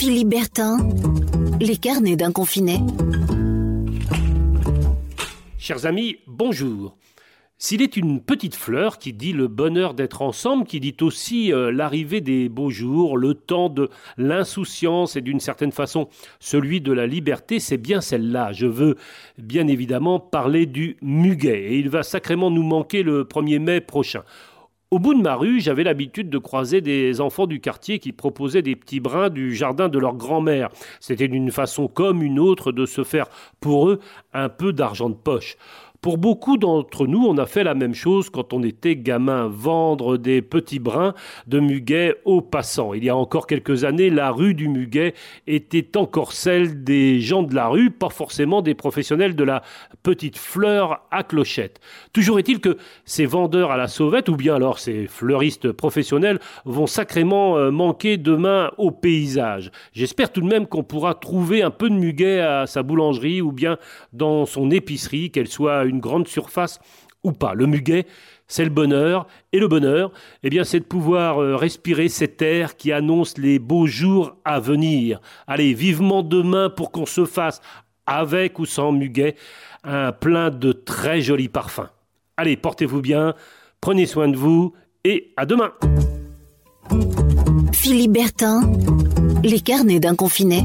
Philippe les carnets d'un confiné. Chers amis, bonjour. S'il est une petite fleur qui dit le bonheur d'être ensemble, qui dit aussi euh, l'arrivée des beaux jours, le temps de l'insouciance et d'une certaine façon celui de la liberté, c'est bien celle-là. Je veux bien évidemment parler du muguet et il va sacrément nous manquer le 1er mai prochain. Au bout de ma rue, j'avais l'habitude de croiser des enfants du quartier qui proposaient des petits brins du jardin de leur grand-mère. C'était d'une façon comme une autre de se faire pour eux un peu d'argent de poche. Pour beaucoup d'entre nous, on a fait la même chose quand on était gamin, vendre des petits brins de muguet aux passants. Il y a encore quelques années, la rue du muguet était encore celle des gens de la rue, pas forcément des professionnels de la petite fleur à clochette. Toujours est-il que ces vendeurs à la sauvette, ou bien alors ces fleuristes professionnels, vont sacrément euh, manquer demain au paysage. J'espère tout de même qu'on pourra trouver un peu de muguet à sa boulangerie ou bien dans son épicerie, qu'elle soit grande surface ou pas. Le muguet, c'est le bonheur. Et le bonheur, eh bien, c'est de pouvoir euh, respirer cet air qui annonce les beaux jours à venir. Allez, vivement demain pour qu'on se fasse, avec ou sans muguet, un plein de très jolis parfums. Allez, portez-vous bien, prenez soin de vous et à demain. Philippe Bertin, les carnets d'un confiné.